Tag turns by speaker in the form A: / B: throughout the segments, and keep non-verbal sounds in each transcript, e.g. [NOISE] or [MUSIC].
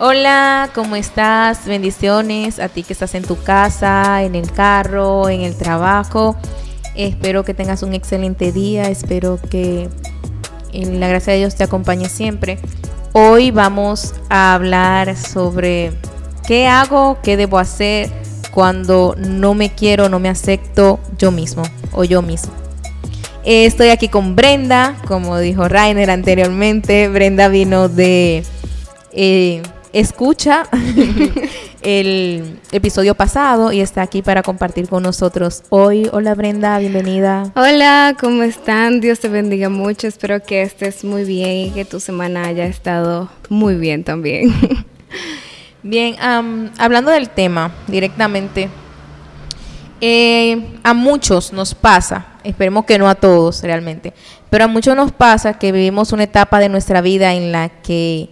A: Hola, ¿cómo estás? Bendiciones a ti que estás en tu casa, en el carro, en el trabajo. Espero que tengas un excelente día, espero que la gracia de Dios te acompañe siempre. Hoy vamos a hablar sobre qué hago, qué debo hacer cuando no me quiero, no me acepto yo mismo o yo mismo. Estoy aquí con Brenda, como dijo Rainer anteriormente. Brenda vino de... Eh, escucha [LAUGHS] el episodio pasado y está aquí para compartir con nosotros hoy. Hola Brenda, bienvenida.
B: Hola, ¿cómo están? Dios te bendiga mucho. Espero que estés muy bien y que tu semana haya estado muy bien también. [LAUGHS]
A: Bien, hablando del tema directamente, eh, a muchos nos pasa, esperemos que no a todos realmente, pero a muchos nos pasa que vivimos una etapa de nuestra vida en la que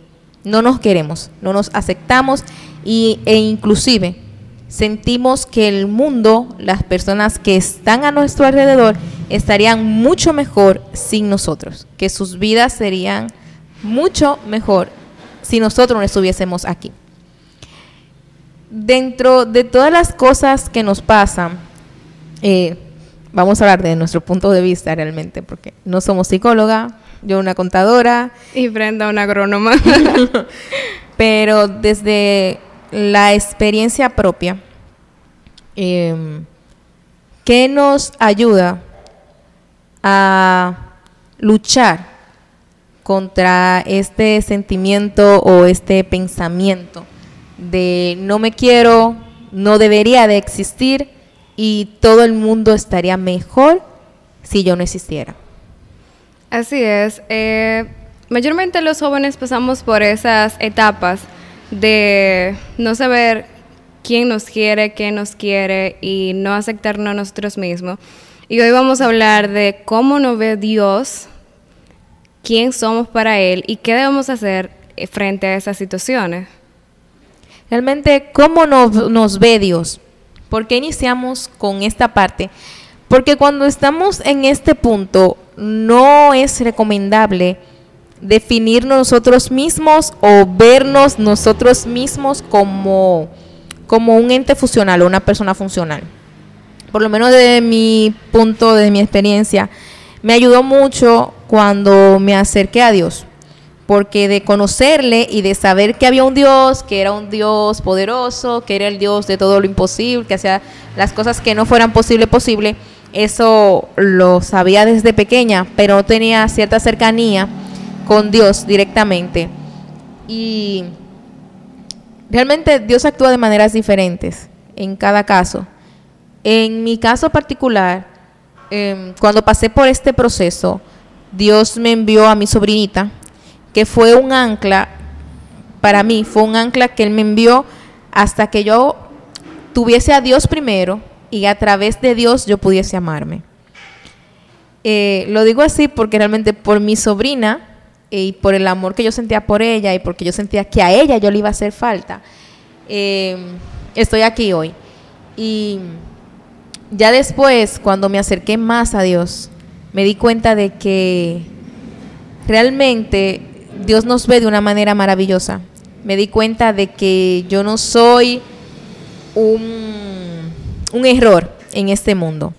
A: no nos queremos, no nos aceptamos y, e inclusive sentimos que el mundo, las personas que están a nuestro alrededor, estarían mucho mejor sin nosotros, que sus vidas serían mucho mejor si nosotros no estuviésemos aquí. Dentro de todas las cosas que nos pasan, eh, vamos a hablar de nuestro punto de vista realmente, porque no somos psicóloga, yo una contadora.
B: Y Brenda una agrónoma. [LAUGHS] [LAUGHS]
A: Pero desde la experiencia propia, eh, ¿qué nos ayuda a luchar contra este sentimiento o este pensamiento de no me quiero, no debería de existir y todo el mundo estaría mejor si yo no existiera?
B: Así es. Eh, mayormente los jóvenes pasamos por esas etapas de no saber quién nos quiere, qué nos quiere y no aceptarnos a nosotros mismos. Y hoy vamos a hablar de cómo nos ve Dios, quién somos para Él y qué debemos hacer frente a esas situaciones.
A: Realmente, ¿cómo nos, nos ve Dios? ¿Por qué iniciamos con esta parte? Porque cuando estamos en este punto, no es recomendable definirnos nosotros mismos o vernos nosotros mismos como, como un ente funcional o una persona funcional. Por lo menos de mi punto, de mi experiencia, me ayudó mucho cuando me acerqué a Dios. Porque de conocerle y de saber que había un Dios, que era un Dios poderoso, que era el Dios de todo lo imposible, que hacía las cosas que no fueran posible, posible, eso lo sabía desde pequeña, pero no tenía cierta cercanía con Dios directamente. Y realmente Dios actúa de maneras diferentes en cada caso. En mi caso particular, em, cuando pasé por este proceso, Dios me envió a mi sobrinita, que fue un ancla, para mí fue un ancla que Él me envió hasta que yo tuviese a Dios primero y a través de Dios yo pudiese amarme. Eh, lo digo así porque realmente por mi sobrina y por el amor que yo sentía por ella y porque yo sentía que a ella yo le iba a hacer falta, eh, estoy aquí hoy. Y ya después, cuando me acerqué más a Dios, me di cuenta de que realmente Dios nos ve de una manera maravillosa. Me di cuenta de que yo no soy un un error en este mundo,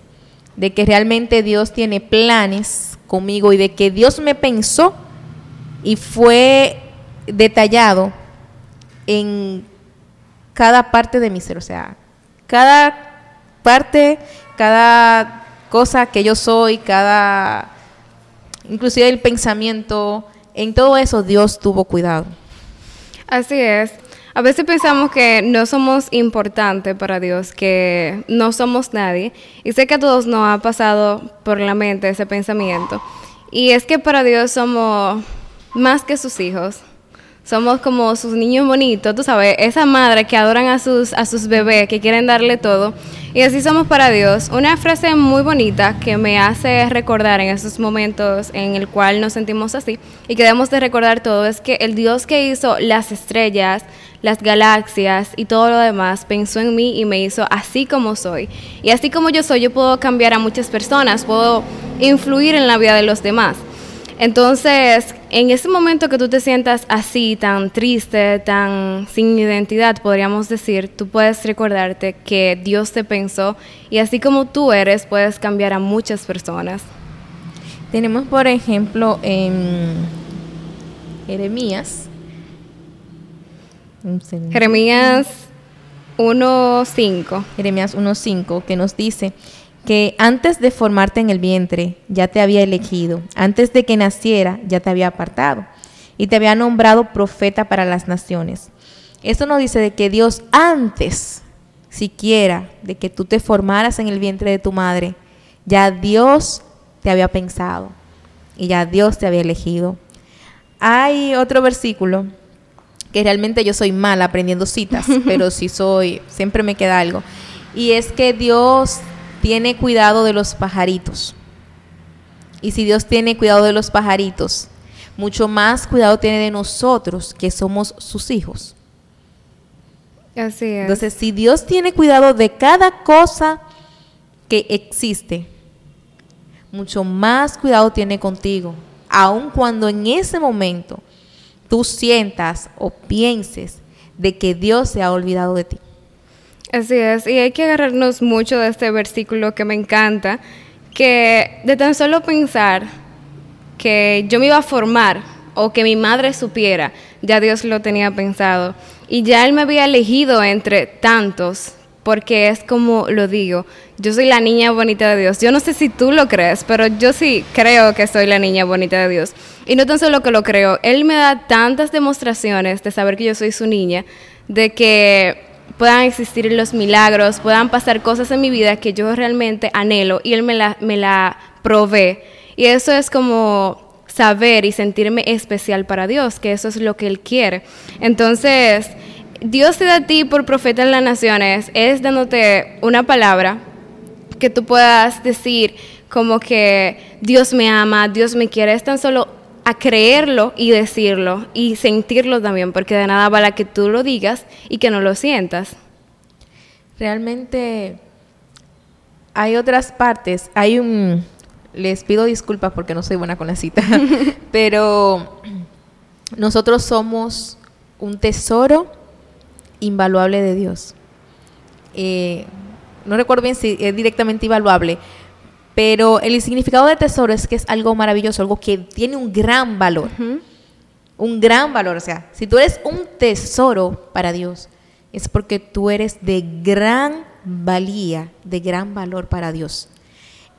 A: de que realmente Dios tiene planes conmigo y de que Dios me pensó y fue detallado en cada parte de mi ser, o sea, cada parte, cada cosa que yo soy, cada, inclusive el pensamiento, en todo eso Dios tuvo cuidado.
B: Así es. A veces pensamos que no somos importantes para Dios, que no somos nadie. Y sé que a todos nos ha pasado por la mente ese pensamiento. Y es que para Dios somos más que sus hijos. Somos como sus niños bonitos, tú sabes, esa madre que adoran a sus, a sus bebés, que quieren darle todo. Y así somos para Dios. Una frase muy bonita que me hace recordar en esos momentos en el cual nos sentimos así y que debemos de recordar todo es que el Dios que hizo las estrellas, las galaxias y todo lo demás pensó en mí y me hizo así como soy. Y así como yo soy, yo puedo cambiar a muchas personas, puedo influir en la vida de los demás. Entonces, en ese momento que tú te sientas así, tan triste, tan sin identidad, podríamos decir, tú puedes recordarte que Dios te pensó y así como tú eres, puedes cambiar a muchas personas.
A: Tenemos, por ejemplo, en Jeremías.
B: Jeremías 1.5.
A: Jeremías 1.5, que nos dice, que antes de formarte en el vientre ya te había elegido, antes de que naciera ya te había apartado y te había nombrado profeta para las naciones. Esto nos dice de que Dios antes siquiera de que tú te formaras en el vientre de tu madre, ya Dios te había pensado y ya Dios te había elegido. Hay otro versículo que realmente yo soy mala aprendiendo citas, [LAUGHS] pero sí soy, siempre me queda algo. Y es que Dios tiene cuidado de los pajaritos. Y si Dios tiene cuidado de los pajaritos, mucho más cuidado tiene de nosotros que somos sus hijos.
B: Así es.
A: Entonces, si Dios tiene cuidado de cada cosa que existe, mucho más cuidado tiene contigo, aun cuando en ese momento tú sientas o pienses de que Dios se ha olvidado de ti.
B: Así es, y hay que agarrarnos mucho de este versículo que me encanta, que de tan solo pensar que yo me iba a formar o que mi madre supiera, ya Dios lo tenía pensado. Y ya Él me había elegido entre tantos, porque es como lo digo, yo soy la niña bonita de Dios. Yo no sé si tú lo crees, pero yo sí creo que soy la niña bonita de Dios. Y no tan solo que lo creo, Él me da tantas demostraciones de saber que yo soy su niña, de que puedan existir los milagros, puedan pasar cosas en mi vida que yo realmente anhelo y Él me la, me la provee. Y eso es como saber y sentirme especial para Dios, que eso es lo que Él quiere. Entonces, Dios te da a ti por profeta en las naciones, es dándote una palabra que tú puedas decir como que Dios me ama, Dios me quiere, es tan solo a creerlo y decirlo y sentirlo también, porque de nada vale que tú lo digas y que no lo sientas.
A: Realmente hay otras partes, hay un, les pido disculpas porque no soy buena con la cita, [LAUGHS] pero nosotros somos un tesoro invaluable de Dios. Eh, no recuerdo bien si es directamente invaluable, pero el significado de tesoro es que es algo maravilloso, algo que tiene un gran valor. Un gran valor. O sea, si tú eres un tesoro para Dios, es porque tú eres de gran valía, de gran valor para Dios.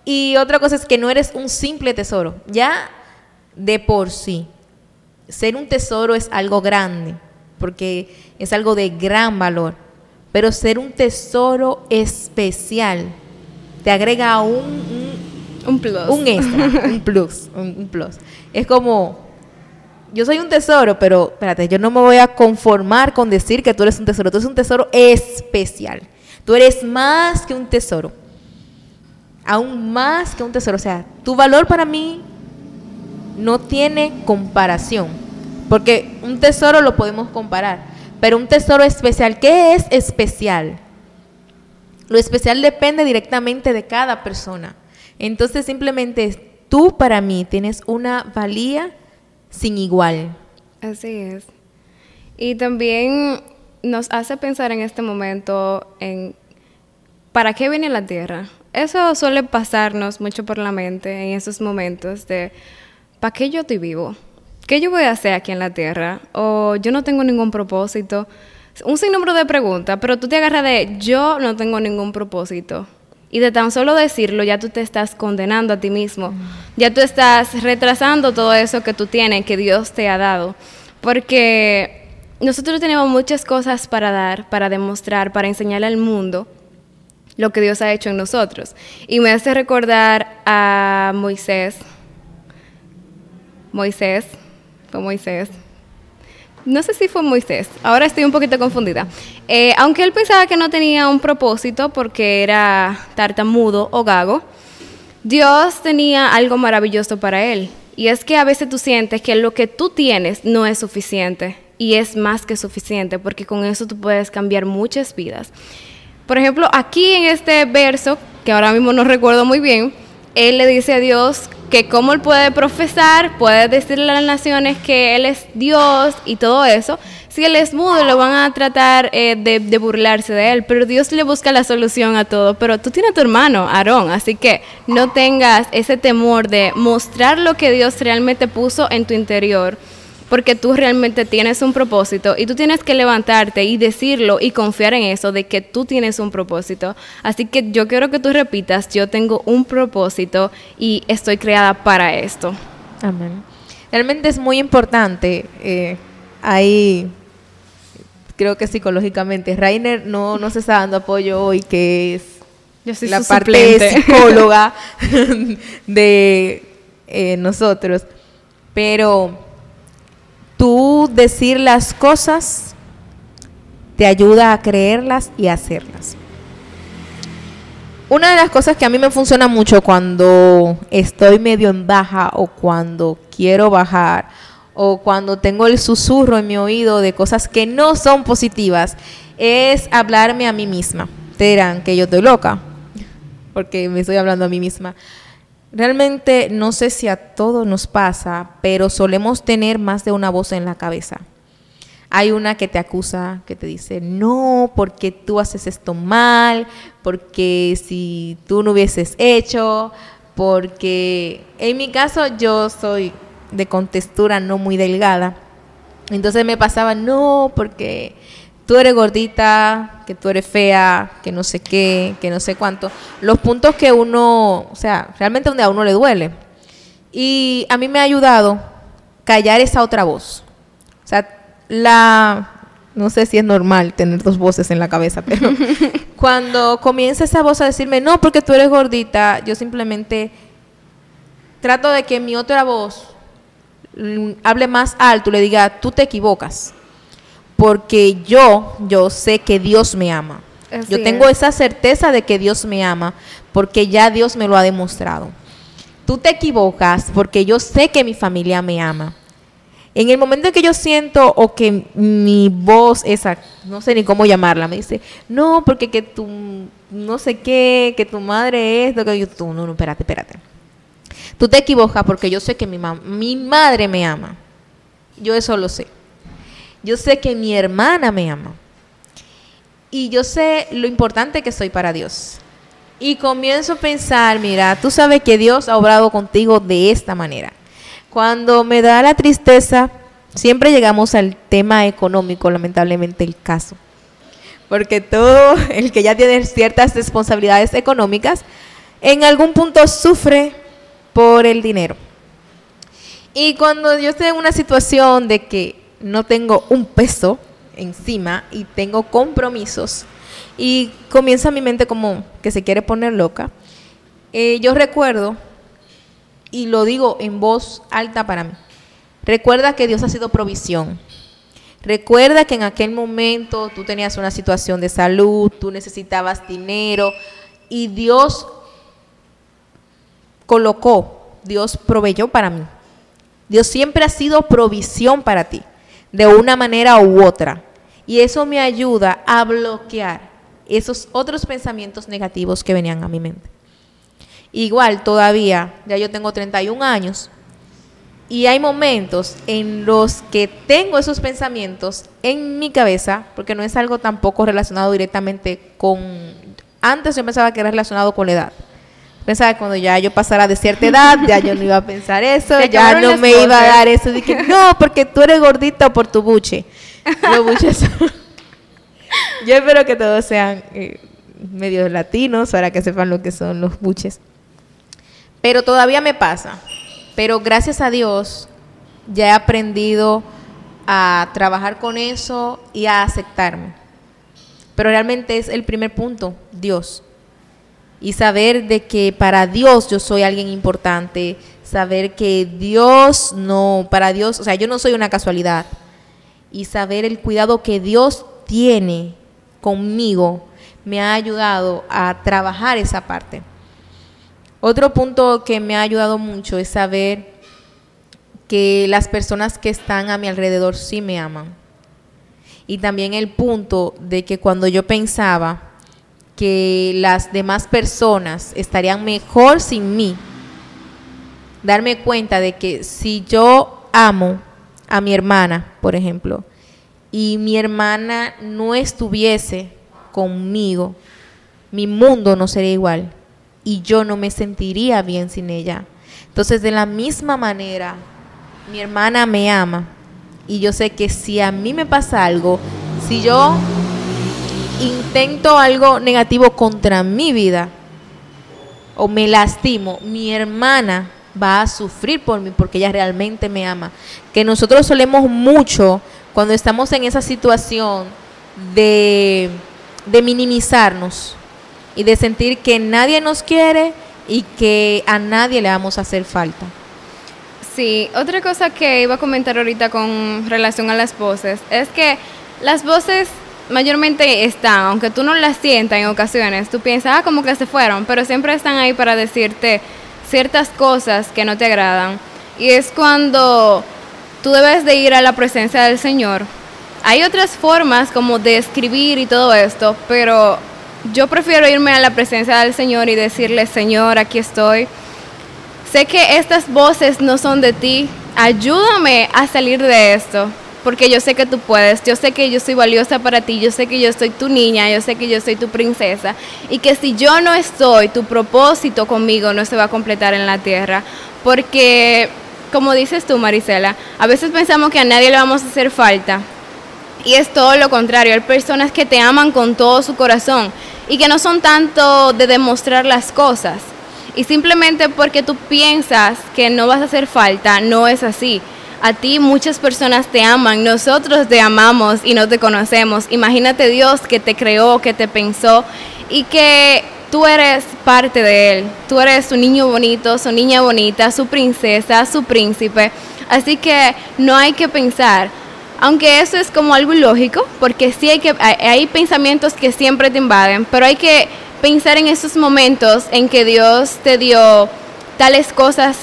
A: Y otra cosa es que no eres un simple tesoro, ya de por sí. Ser un tesoro es algo grande, porque es algo de gran valor. Pero ser un tesoro especial te agrega un,
B: un, plus.
A: Un extra, un [LAUGHS] plus, un, plus. Es como, yo soy un tesoro, pero espérate, yo no me voy a conformar con decir que tú eres un tesoro. Tú eres un tesoro especial. Tú eres más que un tesoro. Aún más que un tesoro. O sea, tu valor para mí no tiene comparación. Porque un tesoro lo podemos comparar. Pero un tesoro especial, ¿qué es especial? Lo especial depende directamente de cada persona. Entonces simplemente tú para mí tienes una valía sin igual.
B: Así es. Y también nos hace pensar en este momento en ¿para qué viene la tierra? Eso suele pasarnos mucho por la mente en esos momentos de ¿para qué yo estoy vivo? ¿Qué yo voy a hacer aquí en la tierra? O yo no tengo ningún propósito un sinnúmero de preguntas, pero tú te agarras de yo no tengo ningún propósito. Y de tan solo decirlo, ya tú te estás condenando a ti mismo. Ya tú estás retrasando todo eso que tú tienes, que Dios te ha dado. Porque nosotros tenemos muchas cosas para dar, para demostrar, para enseñarle al mundo lo que Dios ha hecho en nosotros. Y me hace recordar a Moisés. Moisés, fue Moisés, no sé si fue Moisés, ahora estoy un poquito confundida. Eh, aunque él pensaba que no tenía un propósito porque era tartamudo o gago, Dios tenía algo maravilloso para él. Y es que a veces tú sientes que lo que tú tienes no es suficiente. Y es más que suficiente porque con eso tú puedes cambiar muchas vidas. Por ejemplo, aquí en este verso, que ahora mismo no recuerdo muy bien, él le dice a Dios que cómo él puede profesar, puede decirle a las naciones que él es Dios y todo eso. Si él es mudo, lo van a tratar eh, de, de, burlarse de él, pero Dios le busca la solución a todo. Pero tú tienes a tu hermano, Aarón, así que no tengas ese temor de mostrar lo que Dios realmente puso en tu interior porque tú realmente tienes un propósito y tú tienes que levantarte y decirlo y confiar en eso, de que tú tienes un propósito. Así que yo quiero que tú repitas, yo tengo un propósito y estoy creada para esto.
A: Amén. Realmente es muy importante. Eh, ahí creo que psicológicamente. Rainer no, no se está dando apoyo hoy, que es la parte psicóloga [LAUGHS] de eh, nosotros. Pero tú decir las cosas te ayuda a creerlas y a hacerlas. Una de las cosas que a mí me funciona mucho cuando estoy medio en baja o cuando quiero bajar o cuando tengo el susurro en mi oído de cosas que no son positivas es hablarme a mí misma. Te dirán que yo estoy loca porque me estoy hablando a mí misma. Realmente no sé si a todos nos pasa, pero solemos tener más de una voz en la cabeza. Hay una que te acusa, que te dice, no, porque tú haces esto mal, porque si tú no hubieses hecho, porque en mi caso yo soy de contextura no muy delgada. Entonces me pasaba, no, porque tú eres gordita, que tú eres fea, que no sé qué, que no sé cuánto. Los puntos que uno, o sea, realmente donde a uno le duele. Y a mí me ha ayudado callar esa otra voz. O sea, la, no sé si es normal tener dos voces en la cabeza, pero [LAUGHS] cuando comienza esa voz a decirme, no, porque tú eres gordita, yo simplemente trato de que mi otra voz mm, hable más alto, le diga, tú te equivocas porque yo, yo sé que Dios me ama. yo tengo esa certeza de que Dios me ama porque ya Dios me lo ha demostrado. Tú te equivocas porque yo sé que mi familia me ama. En el momento en que yo siento o que mi voz, esa, no sé ni cómo llamarla, me dice, no, porque que tu, no sé qué, que tu madre es, que yo, tú, no, no, espérate, espérate. Tú te equivocas porque yo sé que mi, mi madre me ama. Yo eso lo sé. Yo sé que mi hermana me ama. Y yo sé lo importante que soy para Dios. Y comienzo a pensar, mira, tú sabes que Dios ha obrado contigo de esta manera. Cuando me da la tristeza, siempre llegamos al tema económico, lamentablemente el caso. Porque todo el que ya tiene ciertas responsabilidades económicas, en algún punto sufre por el dinero. Y cuando yo estoy en una situación de que no tengo un peso encima y tengo compromisos y comienza mi mente como que se quiere poner loca. Eh, yo recuerdo, y lo digo en voz alta para mí, recuerda que Dios ha sido provisión. Recuerda que en aquel momento tú tenías una situación de salud, tú necesitabas dinero y Dios colocó, Dios proveyó para mí. Dios siempre ha sido provisión para ti de una manera u otra. Y eso me ayuda a bloquear esos otros pensamientos negativos que venían a mi mente. Igual todavía, ya yo tengo 31 años y hay momentos en los que tengo esos pensamientos en mi cabeza, porque no es algo tampoco relacionado directamente con... Antes yo pensaba que era relacionado con la edad. Pensaba que cuando ya yo pasara de cierta edad, ya yo no iba a pensar eso, [LAUGHS] ya no me iba a dar eso. Dije, no, porque tú eres gordita por tu buche. Los [LAUGHS] buches Yo espero que todos sean eh, medios latinos para que sepan lo que son los buches. Pero todavía me pasa. Pero gracias a Dios ya he aprendido a trabajar con eso y a aceptarme. Pero realmente es el primer punto, Dios y saber de que para Dios yo soy alguien importante, saber que Dios no, para Dios, o sea, yo no soy una casualidad y saber el cuidado que Dios tiene conmigo me ha ayudado a trabajar esa parte. Otro punto que me ha ayudado mucho es saber que las personas que están a mi alrededor sí me aman. Y también el punto de que cuando yo pensaba, que las demás personas estarían mejor sin mí, darme cuenta de que si yo amo a mi hermana, por ejemplo, y mi hermana no estuviese conmigo, mi mundo no sería igual y yo no me sentiría bien sin ella. Entonces, de la misma manera, mi hermana me ama y yo sé que si a mí me pasa algo, si yo intento algo negativo contra mi vida o me lastimo, mi hermana va a sufrir por mí porque ella realmente me ama. Que nosotros solemos mucho cuando estamos en esa situación de, de minimizarnos y de sentir que nadie nos quiere y que a nadie le vamos a hacer falta.
B: Sí, otra cosa que iba a comentar ahorita con relación a las voces es que las voces mayormente están, aunque tú no las sientas en ocasiones, tú piensas, ah, como que se fueron, pero siempre están ahí para decirte ciertas cosas que no te agradan. Y es cuando tú debes de ir a la presencia del Señor. Hay otras formas como de escribir y todo esto, pero yo prefiero irme a la presencia del Señor y decirle, Señor, aquí estoy. Sé que estas voces no son de ti. Ayúdame a salir de esto porque yo sé que tú puedes, yo sé que yo soy valiosa para ti, yo sé que yo soy tu niña, yo sé que yo soy tu princesa y que si yo no estoy, tu propósito conmigo no se va a completar en la tierra, porque como dices tú, Marisela, a veces pensamos que a nadie le vamos a hacer falta y es todo lo contrario, hay personas que te aman con todo su corazón y que no son tanto de demostrar las cosas. Y simplemente porque tú piensas que no vas a hacer falta, no es así a ti muchas personas te aman, nosotros te amamos y no te conocemos. Imagínate Dios que te creó, que te pensó y que tú eres parte de Él. Tú eres su niño bonito, su niña bonita, su princesa, su príncipe. Así que no hay que pensar, aunque eso es como algo ilógico, porque sí hay, que, hay pensamientos que siempre te invaden, pero hay que pensar en esos momentos en que Dios te dio tales cosas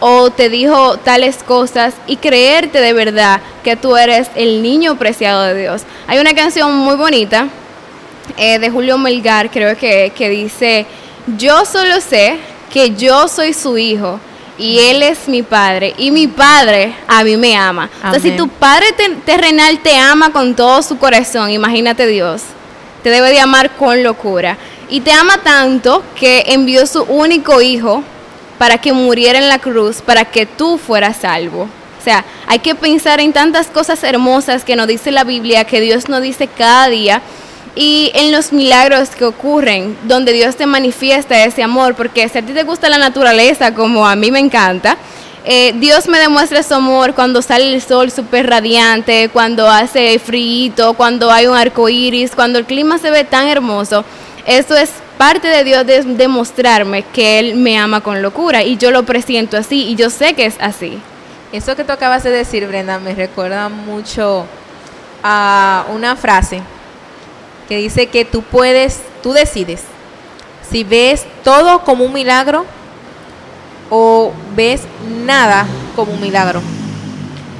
B: o te dijo tales cosas y creerte de verdad que tú eres el niño preciado de Dios. Hay una canción muy bonita eh, de Julio Melgar, creo que, que dice, yo solo sé que yo soy su hijo y él es mi padre y mi padre a mí me ama. Entonces, si tu padre terrenal te ama con todo su corazón, imagínate Dios, te debe de amar con locura. Y te ama tanto que envió su único hijo para que muriera en la cruz, para que tú fueras salvo. O sea, hay que pensar en tantas cosas hermosas que nos dice la Biblia, que Dios nos dice cada día, y en los milagros que ocurren, donde Dios te manifiesta ese amor, porque si a ti te gusta la naturaleza, como a mí me encanta, eh, Dios me demuestra su amor cuando sale el sol súper radiante, cuando hace frío, cuando hay un arco iris, cuando el clima se ve tan hermoso. Eso es parte de Dios de demostrarme que Él me ama con locura y yo lo presiento así y yo sé que es así.
A: Eso que tú acabas de decir, Brenda, me recuerda mucho a una frase que dice que tú puedes, tú decides si ves todo como un milagro o ves nada como un milagro.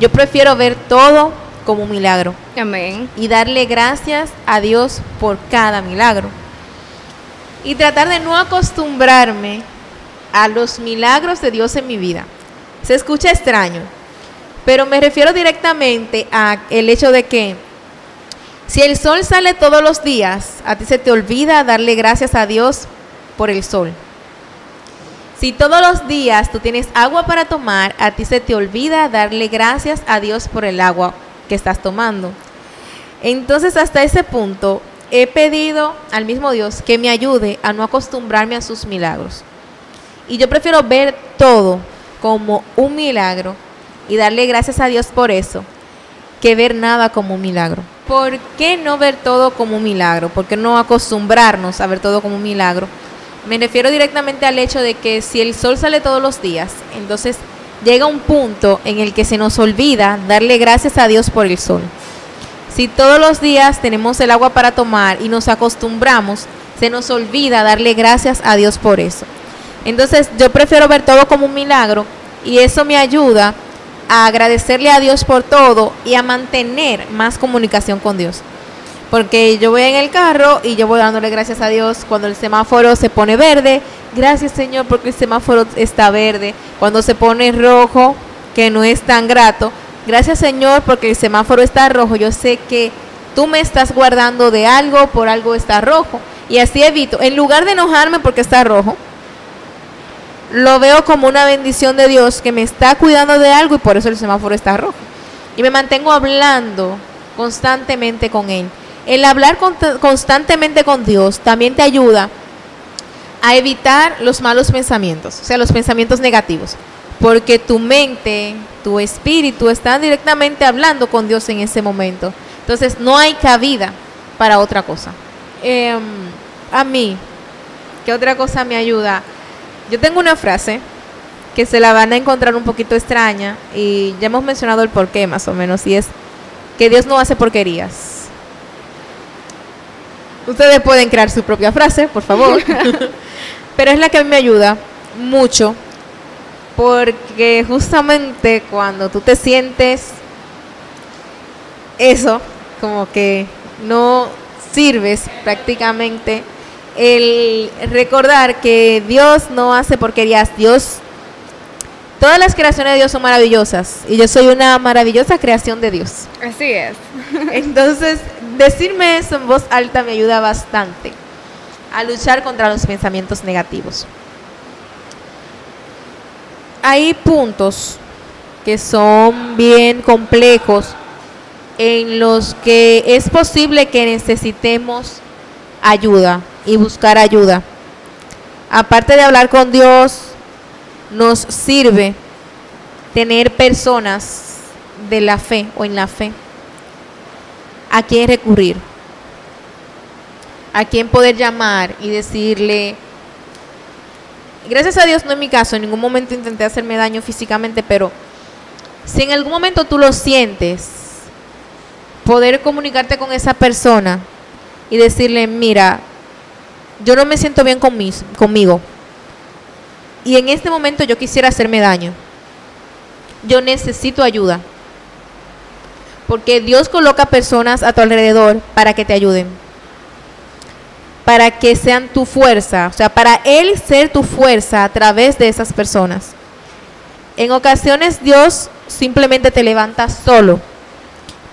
A: Yo prefiero ver todo como un milagro.
B: Amén.
A: Y darle gracias a Dios por cada milagro y tratar de no acostumbrarme a los milagros de Dios en mi vida. Se escucha extraño, pero me refiero directamente a el hecho de que si el sol sale todos los días, a ti se te olvida darle gracias a Dios por el sol. Si todos los días tú tienes agua para tomar, a ti se te olvida darle gracias a Dios por el agua que estás tomando. Entonces hasta ese punto he pedido al mismo Dios que me ayude a no acostumbrarme a sus milagros. Y yo prefiero ver todo como un milagro y darle gracias a Dios por eso, que ver nada como un milagro. ¿Por qué no ver todo como un milagro? ¿Por qué no acostumbrarnos a ver todo como un milagro? Me refiero directamente al hecho de que si el sol sale todos los días, entonces llega un punto en el que se nos olvida darle gracias a Dios por el sol. Si todos los días tenemos el agua para tomar y nos acostumbramos, se nos olvida darle gracias a Dios por eso. Entonces yo prefiero ver todo como un milagro y eso me ayuda a agradecerle a Dios por todo y a mantener más comunicación con Dios. Porque yo voy en el carro y yo voy dándole gracias a Dios cuando el semáforo se pone verde, Gracias Señor porque el semáforo está verde. Cuando se pone rojo, que no es tan grato. Gracias Señor porque el semáforo está rojo. Yo sé que tú me estás guardando de algo, por algo está rojo. Y así evito, en lugar de enojarme porque está rojo, lo veo como una bendición de Dios que me está cuidando de algo y por eso el semáforo está rojo. Y me mantengo hablando constantemente con Él. El hablar constantemente con Dios también te ayuda a evitar los malos pensamientos, o sea, los pensamientos negativos, porque tu mente, tu espíritu están directamente hablando con Dios en ese momento. Entonces no hay cabida para otra cosa. Em, a mí, ¿qué otra cosa me ayuda? Yo tengo una frase que se la van a encontrar un poquito extraña y ya hemos mencionado el porqué más o menos y es que Dios no hace porquerías. Ustedes pueden crear su propia frase, por favor. [LAUGHS] [LAUGHS] Pero es la que a mí me ayuda mucho porque justamente cuando tú te sientes eso, como que no sirves prácticamente, el recordar que Dios no hace porquerías, Dios, todas las creaciones de Dios son maravillosas y yo soy una maravillosa creación de Dios.
B: Así es. [LAUGHS]
A: Entonces, decirme eso en voz alta me ayuda bastante a luchar contra los pensamientos negativos. Hay puntos que son bien complejos en los que es posible que necesitemos ayuda y buscar ayuda. Aparte de hablar con Dios, nos sirve tener personas de la fe o en la fe a quien recurrir a quién poder llamar y decirle, gracias a Dios no en mi caso, en ningún momento intenté hacerme daño físicamente, pero si en algún momento tú lo sientes, poder comunicarte con esa persona y decirle, mira, yo no me siento bien conmigo y en este momento yo quisiera hacerme daño. Yo necesito ayuda. Porque Dios coloca personas a tu alrededor para que te ayuden para que sean tu fuerza, o sea, para Él ser tu fuerza a través de esas personas. En ocasiones Dios simplemente te levanta solo,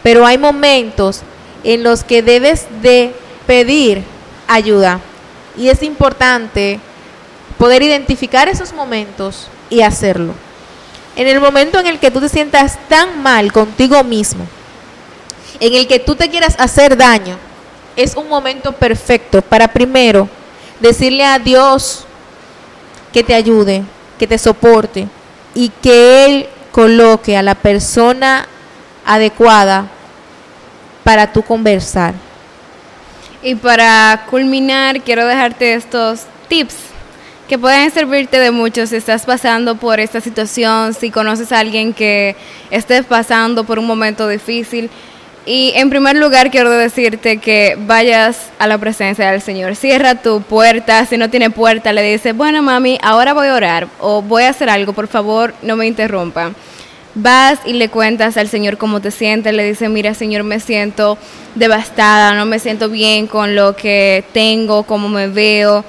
A: pero hay momentos en los que debes de pedir ayuda y es importante poder identificar esos momentos y hacerlo. En el momento en el que tú te sientas tan mal contigo mismo, en el que tú te quieras hacer daño, es un momento perfecto para primero decirle a Dios que te ayude, que te soporte y que Él coloque a la persona adecuada para tu conversar.
B: Y para culminar, quiero dejarte estos tips que pueden servirte de mucho si estás pasando por esta situación, si conoces a alguien que esté pasando por un momento difícil. Y en primer lugar quiero decirte que vayas a la presencia del Señor. Cierra tu puerta, si no tiene puerta le dices, bueno mami, ahora voy a orar o voy a hacer algo, por favor no me interrumpa. Vas y le cuentas al Señor cómo te sientes, le dices, mira Señor, me siento devastada, no me siento bien con lo que tengo, cómo me veo.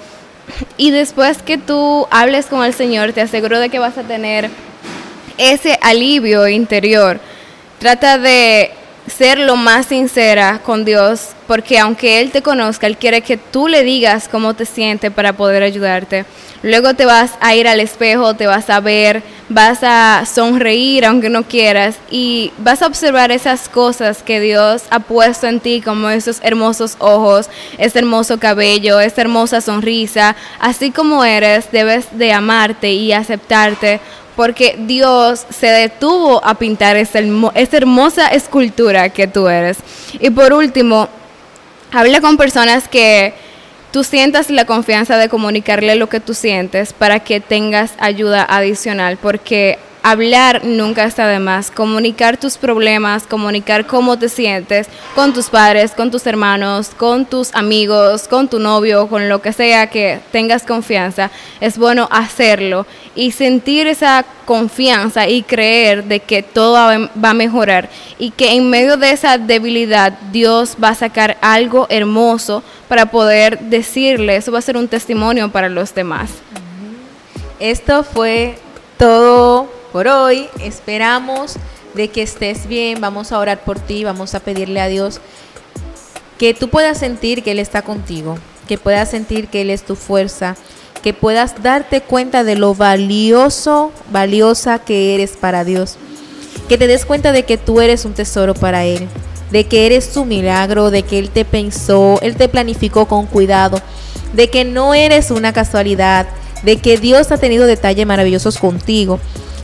B: Y después que tú hables con el Señor, te aseguro de que vas a tener ese alivio interior. Trata de ser lo más sincera con Dios, porque aunque Él te conozca, Él quiere que tú le digas cómo te sientes para poder ayudarte. Luego te vas a ir al espejo, te vas a ver, vas a sonreír aunque no quieras y vas a observar esas cosas que Dios ha puesto en ti, como esos hermosos ojos, ese hermoso cabello, esa hermosa sonrisa. Así como eres, debes de amarte y aceptarte porque Dios se detuvo a pintar esa, hermosa escultura que tú eres. Y por último, habla con personas que tú sientas la confianza de comunicarle lo que tú sientes para que tengas ayuda adicional, porque hablar nunca está de más. Comunicar tus problemas, comunicar cómo te sientes con tus padres, con tus hermanos, con tus amigos, con tu novio, con lo que sea que tengas confianza. Es bueno hacerlo y sentir esa confianza y creer de que todo va a mejorar y que en medio de esa debilidad Dios va a sacar algo hermoso para poder decirle, eso va a ser un testimonio para los demás.
A: esto fue todo por hoy. Esperamos de que estés bien. Vamos a orar por ti. Vamos a pedirle a Dios que tú puedas sentir que Él está contigo, que puedas sentir que Él es tu fuerza, que puedas darte cuenta de lo valioso, valiosa que eres para Dios, que te des cuenta de que tú eres un tesoro para Él, de que eres su milagro, de que Él te pensó, Él te planificó con cuidado, de que no eres una casualidad, de que Dios ha tenido detalles maravillosos contigo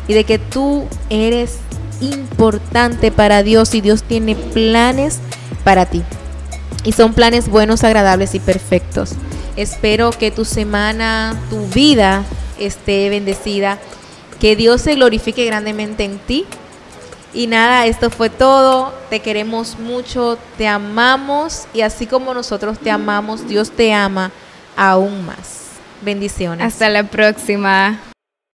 A: y de que tú eres importante para Dios y Dios tiene planes para ti. Y son planes buenos, agradables y perfectos. Espero que tu semana, tu vida esté bendecida. Que Dios se glorifique grandemente en ti. Y nada, esto fue todo. Te queremos mucho, te amamos y así como nosotros te amamos, Dios te ama aún más. Bendiciones.
B: Hasta la próxima.